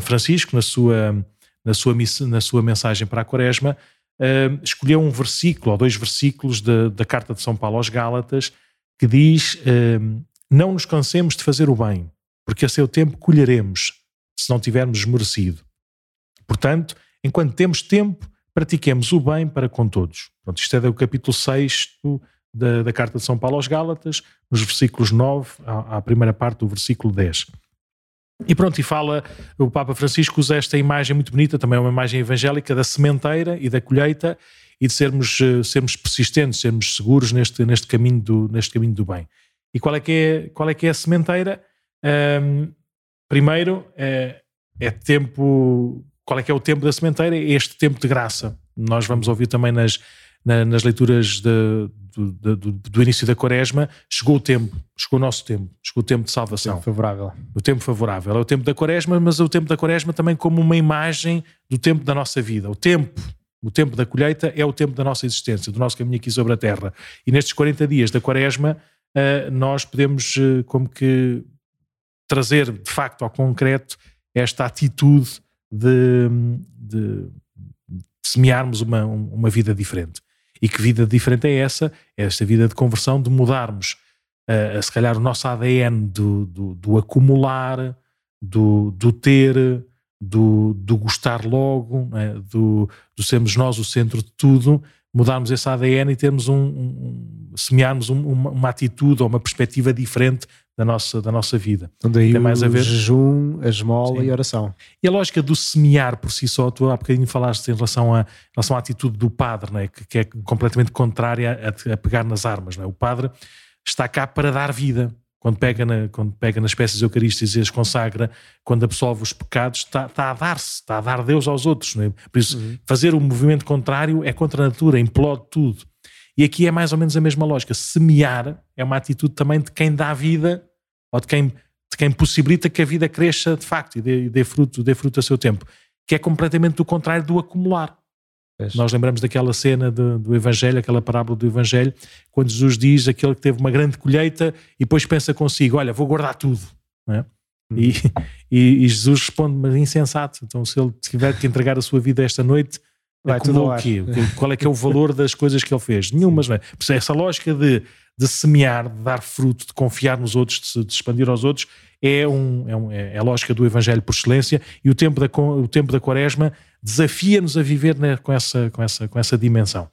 Francisco, na sua, na sua, na sua mensagem para a Quaresma, uh, escolheu um versículo, ou dois versículos da, da Carta de São Paulo aos Gálatas, que diz: uh, Não nos cansemos de fazer o bem, porque a seu tempo colheremos, se não tivermos merecido. Portanto, enquanto temos tempo, pratiquemos o bem para com todos. Pronto, isto é do capítulo 6 da, da, carta de São Paulo aos Gálatas, nos versículos 9 à, à, primeira parte do versículo 10. E pronto, e fala, o Papa Francisco usa esta imagem muito bonita, também é uma imagem evangélica da sementeira e da colheita e de sermos, eh, sermos persistentes, sermos seguros neste, neste, caminho do, neste caminho do bem. E qual é que é, qual é, que é a sementeira? Um, primeiro, é, é tempo. Qual é que é o tempo da sementeira? É este tempo de graça. Nós vamos ouvir também nas, na, nas leituras de, do, do, do, início da quaresma, chegou o tempo, chegou o nosso tempo, chegou o tempo de salvação. O tempo favorável. O tempo favorável. É o tempo da quaresma, mas é o tempo da quaresma também como uma imagem do tempo da nossa vida. O tempo, o tempo da colheita é o tempo da nossa existência, do nosso caminho aqui sobre a terra. E nestes 40 dias da quaresma, nós podemos uh, como que trazer de facto ao concreto esta atitude de, de, de semearmos uma, uma vida diferente. E que vida diferente é essa? É esta vida de conversão, de mudarmos, uh, se calhar, o nosso ADN do, do, do acumular, do, do ter, do, do gostar logo, é? do, do sermos nós o centro de tudo, mudarmos esse ADN e termos um, um semearmos um, uma, uma, atitude ou uma perspectiva diferente da nossa, da nossa vida. Então daí Tem mais o a ver... jejum, a esmola Sim. e a oração. E a lógica do semear por si só, tu há bocadinho falaste em relação, a, em relação à atitude do padre, né? que, que é completamente contrária a, a pegar nas armas. Né? O padre está cá para dar vida. Quando pega, na, quando pega nas peças eucarísticas e as consagra, quando absolve os pecados, está, está a dar-se, está a dar Deus aos outros. Né? Por isso, uhum. fazer o um movimento contrário é contra a natura, implode tudo. E aqui é mais ou menos a mesma lógica. Semear é uma atitude também de quem dá vida ou de quem, de quem possibilita que a vida cresça de facto e dê, dê, fruto, dê fruto a seu tempo, que é completamente do contrário do acumular. É. Nós lembramos daquela cena do, do, Evangelho, aquela parábola do Evangelho, quando Jesus diz aquele que teve uma grande colheita e depois pensa consigo: Olha, vou guardar tudo. É? Hum. E, (laughs) e, e, Jesus responde: Mas insensato, então se ele tiver que entregar a sua vida esta noite, Vai acumulou o quê? Qual é que é o valor das coisas que ele fez? Nenhumas, não é? Essa lógica de, de semear, de dar fruto, de confiar nos outros, de, se, de expandir aos outros, é, um, é, um, é, a lógica do Evangelho por excelência e o tempo da, o tempo da Quaresma desafia-nos a viver né, com, essa, com, essa, com essa dimensão.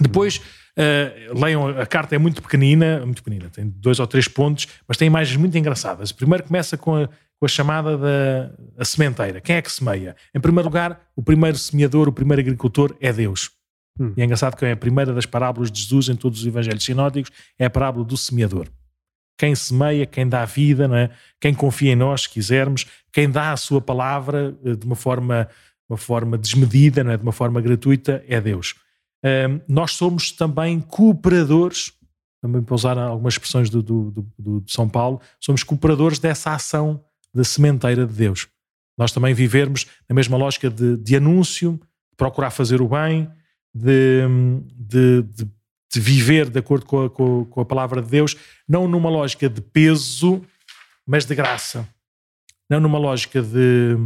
Depois, uh, leiam, a carta é muito pequenina, muito pequenina, tem dois ou três pontos, mas tem imagens muito engraçadas. Primeiro começa com a, com a chamada da a sementeira. Quem é que semeia? Em primeiro lugar, o primeiro semeador, o primeiro agricultor é Deus. Hum. E é engraçado que é a primeira das parábolas de Jesus em todos os evangelhos sinóticos é a parábola do semeador. Quem semeia, quem dá vida, não é? quem confia em nós, se quisermos, quem dá a sua palavra eh, de uma forma, uma forma desmedida, não é? de uma forma gratuita, é Deus. Um, nós somos também cooperadores, também para usar algumas expressões do, do, do, do de São Paulo, somos cooperadores dessa ação da sementeira de Deus. Nós também vivermos na mesma lógica de, de anúncio, de procurar fazer o bem, de, de, de, viver de acordo com a, com a, palavra de Deus, não numa lógica de peso, mas de graça. Não numa lógica de,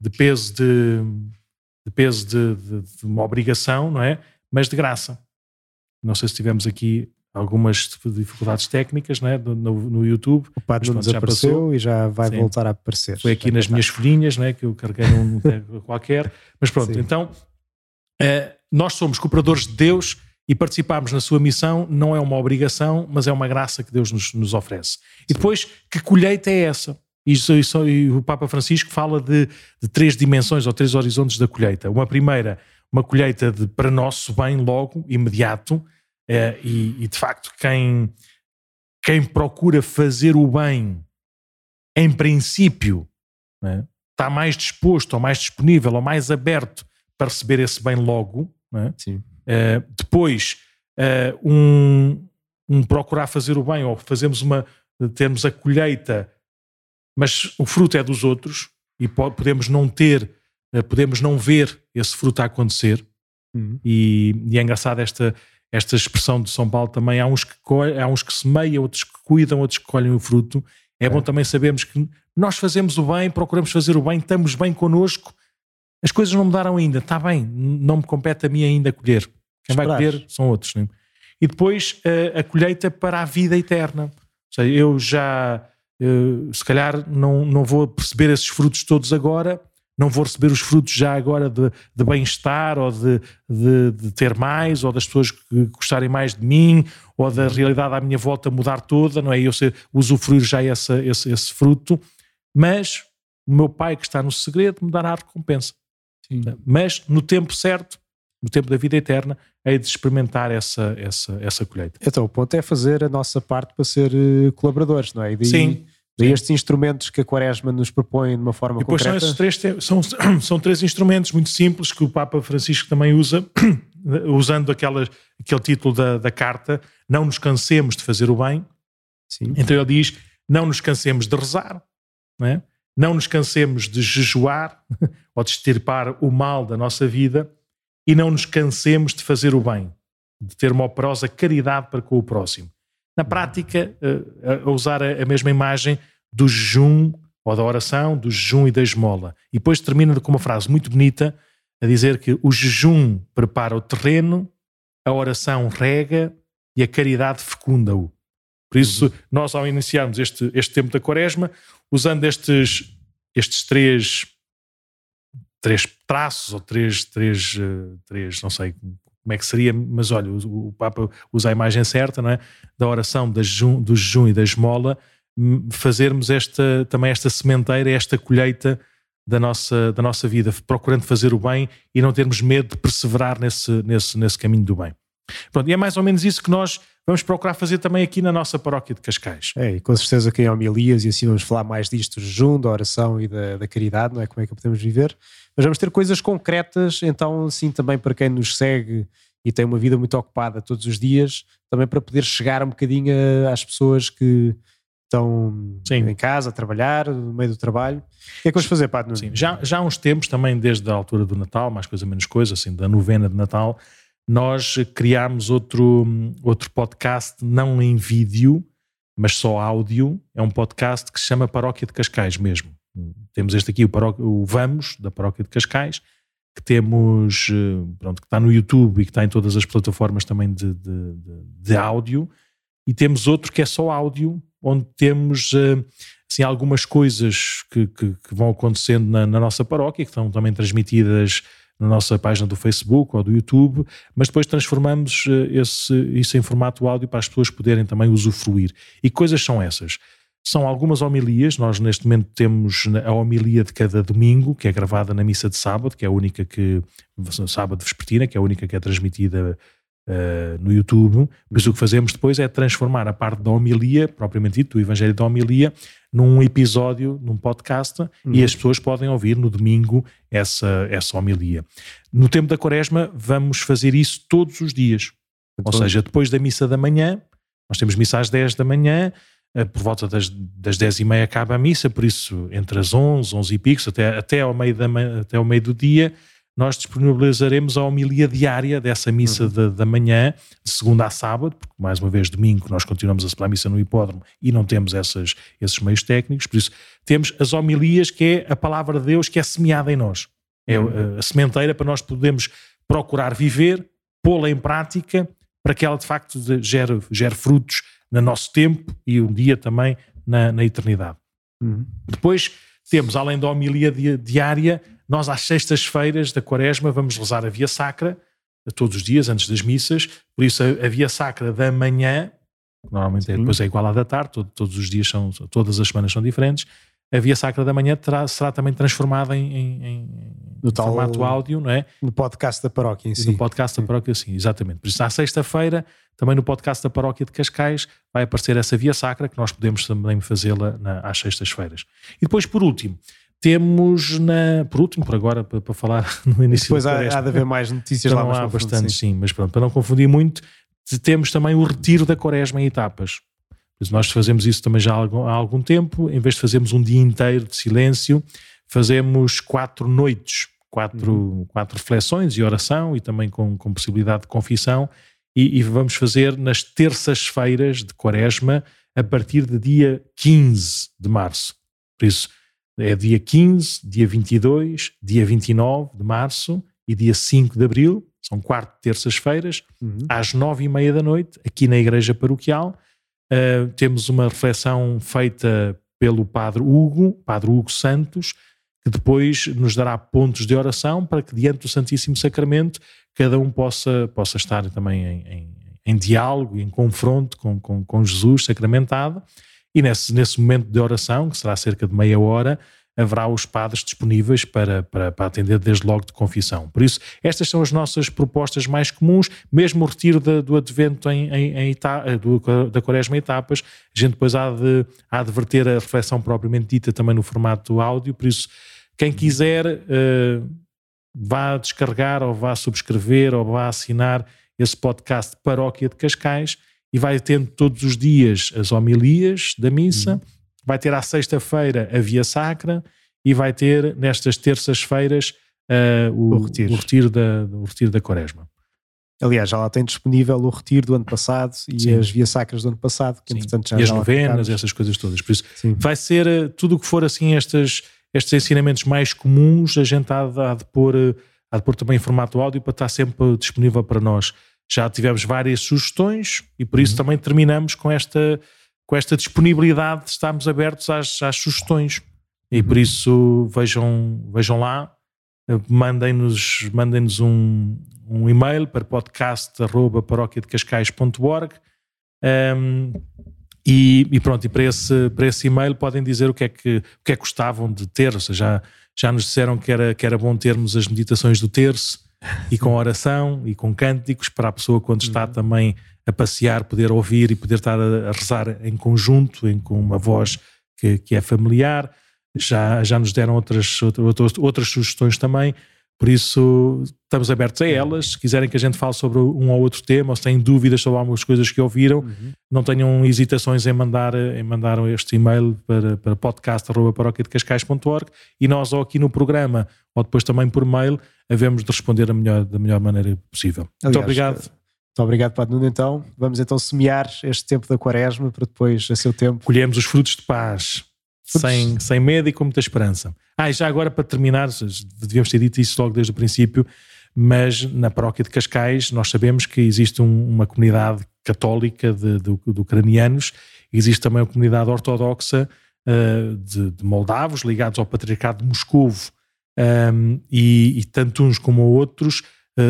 de peso de, de peso de, de, de, uma obrigação, não é? Mas de graça. Não sei se tivemos aqui algumas dificuldades técnicas né, no, no YouTube. O padre não desapareceu e já vai Sim. voltar a aparecer. Foi aqui nas minhas folhinhas né, que eu carreguei num (laughs) qualquer. Mas pronto, Sim. então uh, nós somos cooperadores de Deus e participarmos na sua missão não é uma obrigação, mas é uma graça que Deus nos, nos oferece. E depois, que colheita é essa? Isso, isso, e o Papa Francisco fala de, de, três dimensões ou três horizontes da colheita. Uma primeira, uma colheita de, para nosso bem logo, imediato, é, e, e, de facto, quem, quem procura fazer o bem, em princípio, é, está mais disposto, ou mais disponível, ou mais aberto para receber esse bem logo. É? depois, é, um, um, procurar fazer o bem, ou fazemos uma, termos a colheita, mas o fruto é dos outros, e podemos não ter, é, podemos não ver esse fruto a acontecer. Uhum. E, e é engraçado esta esta expressão de São Paulo também, há uns que, há uns que semeiam, outros que cuidam, outros que colhem o fruto. É, é bom também sabermos que nós fazemos o bem, procuramos fazer o bem, estamos bem connosco. As coisas não mudaram ainda, está bem, não me compete a mim ainda colher. Quem vai colher são outros. Né? E depois a, a, colheita para a vida eterna. Ou seja, eu já, eu, se calhar, não, não vou perceber esses frutos todos agora, não vou receber os frutos já agora de, de bem-estar ou de, de, de, ter mais, ou das pessoas que gostarem mais de mim, ou da realidade à minha volta mudar toda, não é? Eu ser, usufruir já essa, esse, esse fruto, mas o meu pai que está no segredo me dará a recompensa. Sim. Mas no tempo certo, no tempo da vida eterna, hei de experimentar essa, essa, essa colheita. Então o ponto é fazer a nossa parte para ser eh, colaboradores, não é? Daí... Sim. Estes instrumentos que a Quaresma nos propõe de uma forma Depois concreta. São, esses três, são, (clears throat) são três instrumentos muito simples que o Papa Francisco também usa, (clears throat) usando aquela, aquele título da, da carta, não nos cansemos de fazer o bem. Sim. Então ele diz, não nos cansemos de rezar, não, é? não nos cansemos de jejuar (laughs) ou de extirpar o mal da nossa vida e não nos cansemos de fazer o bem, de ter uma operosa caridade para com o próximo na prática, eh, a usar a mesma imagem do jejum ou da oração, do jejum e da esmola. E depois termina com uma frase muito bonita a dizer que o jejum prepara o terreno, a oração rega e a caridade fecunda-o. Por isso, nós ao iniciarmos este, este tempo da quaresma, usando estes, estes três, três traços, ou três, três, eh, três, não sei como é que seria, mas olha, o, o Papa usa a imagem certa, não é? Da oração da do jejum e da esmola, hum, fazermos esta, também esta sementeira, esta colheita da nossa, da nossa vida, procurando fazer o bem e não termos medo de perseverar nesse, nesse, nesse caminho do bem. Pronto, e é mais ou menos isso que nós vamos procurar fazer também aqui na nossa paróquia de Cascais. É, e com certeza que em homilias, e assim vamos falar mais disto, jejum, da oração e da, da caridade, não é? Como é que podemos viver mas vamos ter coisas concretas, então, sim, também para quem nos segue e tem uma vida muito ocupada todos os dias, também para poder chegar um bocadinho às pessoas que estão sim. em casa a trabalhar, no meio do trabalho. O que é que vamos fazer, Padre Sim, já, já há uns tempos, também desde a altura do Natal, mais coisa menos coisa, assim, da novena de Natal, nós criámos outro, outro podcast, não em vídeo, mas só áudio. É um podcast que se chama Paróquia de Cascais mesmo. Temos este aqui, o, o Vamos, da Paróquia de Cascais, que temos, eh, pronto, que está no YouTube e que está em todas as plataformas também de, de, de, de áudio, e temos outro que é só áudio, onde temos eh, assim, algumas coisas que, que, que vão acontecendo na, na, nossa paróquia, que estão também transmitidas na nossa página do Facebook ou do YouTube, mas depois transformamos eh, esse, isso em formato áudio para as pessoas poderem também usufruir. E coisas são essas? São algumas homilias, nós neste momento temos a homilia de cada domingo, que é gravada na missa de sábado, que é a única que, sábado vespertina, que é a única que é transmitida uh, no YouTube. Mas o que fazemos depois é transformar a parte da homilia, propriamente dito, do Evangelho da homilia, num episódio, num podcast, uhum. e as pessoas podem ouvir no domingo essa, essa homilia. No tempo da quaresma, vamos fazer isso todos os dias. Ou seja, depois da missa da manhã, nós temos missa às 10 da manhã, eh, por volta das, das 10 e meia acaba a missa, por isso entre as 11, 11 e picos, até, até, ao meio da, até ao meio do dia, nós disponibilizaremos a homilia diária dessa missa uhum. da, da manhã, de segunda a sábado, porque mais uma vez domingo nós continuamos a celebrar a missa no hipódromo e não temos essas, esses meios técnicos, por isso temos as homilias que é a palavra de Deus que é semeada em nós. É uhum. a, a sementeira para nós podermos procurar viver, pô-la em prática, para que ela de facto gere, gere frutos no nosso tempo e um dia também na, na eternidade. Uhum. Depois temos, além da homilia diária, nós às sextas-feiras da quaresma vamos rezar a Via Sacra, todos os dias, antes das missas, por isso a, a Via Sacra da manhã, normalmente é, depois é igual à da tarde, todo, todos os dias são, todas as semanas são diferentes, a Via Sacra da Manhã terá, será também transformada em, em, em no tal, formato áudio, não é? No podcast da paróquia em si. No podcast da paróquia, sim, exatamente. Por isso, na sexta-feira, também no podcast da paróquia de Cascais, vai aparecer essa Via Sacra, que nós podemos também fazê-la às sextas-feiras. E depois, por último, temos na. Por último, por agora, para, para falar (laughs) no início Depois há, há, de haver mais notícias lá. Não há bastante, sim. sim, mas pronto, para não confundir muito, temos também o retiro da quaresma em etapas. Nós fazemos isso também já há algum, há algum tempo, em vez de fazermos um dia inteiro de silêncio, fazemos quatro noites, quatro, uhum. quatro reflexões e oração e também com, com possibilidade de confissão. E, e vamos fazer nas terças-feiras de quaresma a partir de dia 15 de março. Por isso, é dia 15, dia 22, dia 29 de março e dia 5 de abril, são quatro terças-feiras, uhum. às nove e meia da noite, aqui na Igreja Paroquial. Uh, temos uma reflexão feita pelo Padre Hugo, Padre Hugo Santos, que depois nos dará pontos de oração para que diante do Santíssimo Sacramento cada um possa, possa estar também em, em, em diálogo, em confronto com, com, com Jesus sacramentado. E nesse, nesse momento de oração, que será cerca de meia hora, haverá os padres disponíveis para, para, para, atender desde logo de confissão. Por isso, estas são as nossas propostas mais comuns, mesmo o retiro do advento em, em, em etapa, do, da quaresma em etapas, a gente depois há de, há de verter a reflexão propriamente dita também no formato áudio, por isso, quem quiser, uh, vá descarregar ou vá subscrever ou vá assinar esse podcast Paróquia de Cascais e vai tendo todos os dias as homilias da missa, uhum vai ter à sexta-feira a Via Sacra e vai ter nestas terças-feiras uh, o, o, retiro. O, retiro da, o retiro da Quaresma. Aliás, já lá tem disponível o retiro do ano passado e Sim. as vias sacras do ano passado, que entretanto já E as novenas, essas coisas todas. Por isso, Sim. vai ser uh, tudo o que for assim estas, estes ensinamentos mais comuns, a gente há de, há de, pôr, uh, há de pôr também em formato áudio para estar sempre disponível para nós. Já tivemos várias sugestões e por isso uhum. também terminamos com esta com esta disponibilidade de estarmos abertos às, às sugestões. E por isso vejam, vejam lá, mandem-nos mandem um, um e-mail para podcast.paróquiadecascais.org um, e, e, pronto, e para esse, para esse e-mail podem dizer o que é que, o que, é que gostavam de ter, ou seja, já, já nos disseram que era, que era bom termos as meditações do terço e com (laughs) oração e com cânticos para a pessoa quando está uhum. também a passear, poder ouvir e poder estar a, a rezar em conjunto, em, com uma voz que, que é familiar. Já, já nos deram outras, outras, outras sugestões também, por isso estamos abertos a elas. Se quiserem que a gente fale sobre um ou outro tema, ou se têm dúvidas sobre algumas coisas que ouviram, uhum. não tenham hesitações em mandar, em mandar este e-mail para, para podcast.paróquiadecascais.org e nós, ou aqui no programa, ou depois também por mail, havemos de responder da melhor, da melhor maneira possível. Aliás, Muito obrigado. Muito obrigado, Padre Nuno. Então, vamos então semear este tempo da quaresma para depois, a seu tempo. Colhemos os frutos de paz, sem, sem medo e com muita esperança. Ah, e já agora para terminar, devíamos ter dito isso logo desde o princípio, mas na paróquia de Cascais nós sabemos que existe um, uma comunidade católica de, de, de, ucranianos, existe também uma comunidade ortodoxa uh, de, de, moldavos ligados ao patriarcado de Moscovo, um, e, e tanto uns como outros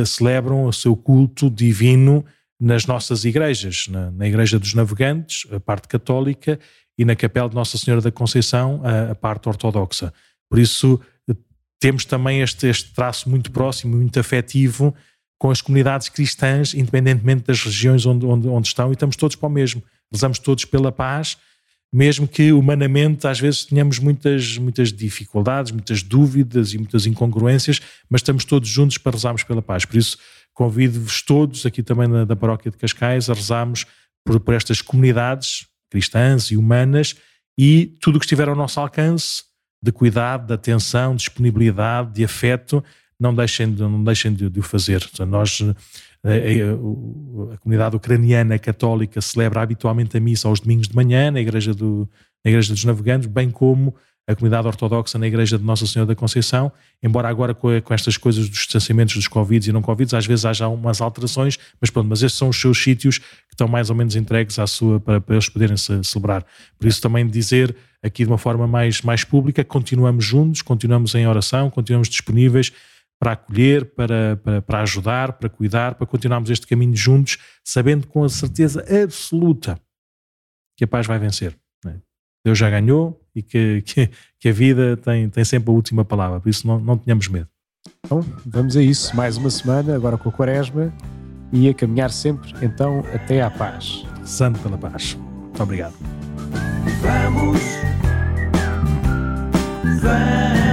celebram o seu culto divino nas nossas igrejas, na, na, Igreja dos Navegantes, a parte católica, e na Capela de Nossa Senhora da Conceição, a, a parte ortodoxa. Por isso, eh, temos também este, este traço muito próximo, muito afetivo com as comunidades cristãs, independentemente das regiões onde, onde, onde estão, e estamos todos para o mesmo. Rezamos todos pela paz mesmo que humanamente às vezes tenhamos muitas, muitas dificuldades, muitas dúvidas e muitas incongruências, mas estamos todos juntos para rezarmos pela paz. Por isso, convido-vos todos aqui também na, da Paróquia de Cascais a rezarmos por, por estas comunidades cristãs e humanas e tudo o que estiver ao nosso alcance de cuidado, de atenção, de disponibilidade, de afeto, não deixem de, não deixem de, de o fazer. Nós a, comunidade ucraniana católica celebra habitualmente a missa aos domingos de manhã na igreja, do, na igreja dos navegantes, bem como a comunidade ortodoxa na igreja de Nossa Senhora da Conceição, embora agora com, com estas coisas dos distanciamentos dos Covid e não Covid, às vezes haja umas alterações, mas pronto, mas estes são os seus sítios que estão mais ou menos entregues à sua, para, para eles poderem -se celebrar. Por isso também dizer aqui de uma forma mais, mais pública, continuamos juntos, continuamos em oração, continuamos disponíveis, para acolher, para, para, para ajudar, para cuidar, para continuarmos este caminho juntos, sabendo com a certeza absoluta que a paz vai vencer. É? Deus já ganhou e que, que, que, a vida tem, tem sempre a última palavra, por isso não, não tenhamos medo. Então, vamos a isso. Mais uma semana, agora com a Quaresma, e a caminhar sempre, então, até à paz. Santo pela paz. Muito obrigado. Vamos. Vamos.